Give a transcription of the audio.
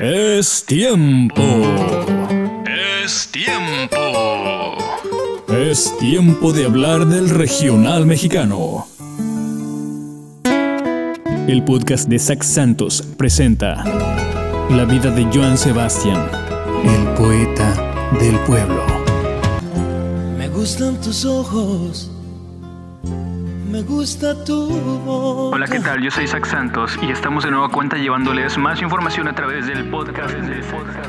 Es tiempo. Es tiempo. Es tiempo de hablar del regional mexicano. El podcast de Zack Santos presenta la vida de Joan Sebastián, el poeta del pueblo. Me gustan tus ojos. Me gusta tu. Hola, ¿qué tal? Yo soy Isaac Santos y estamos de nueva cuenta llevándoles más información a través del podcast. Del podcast.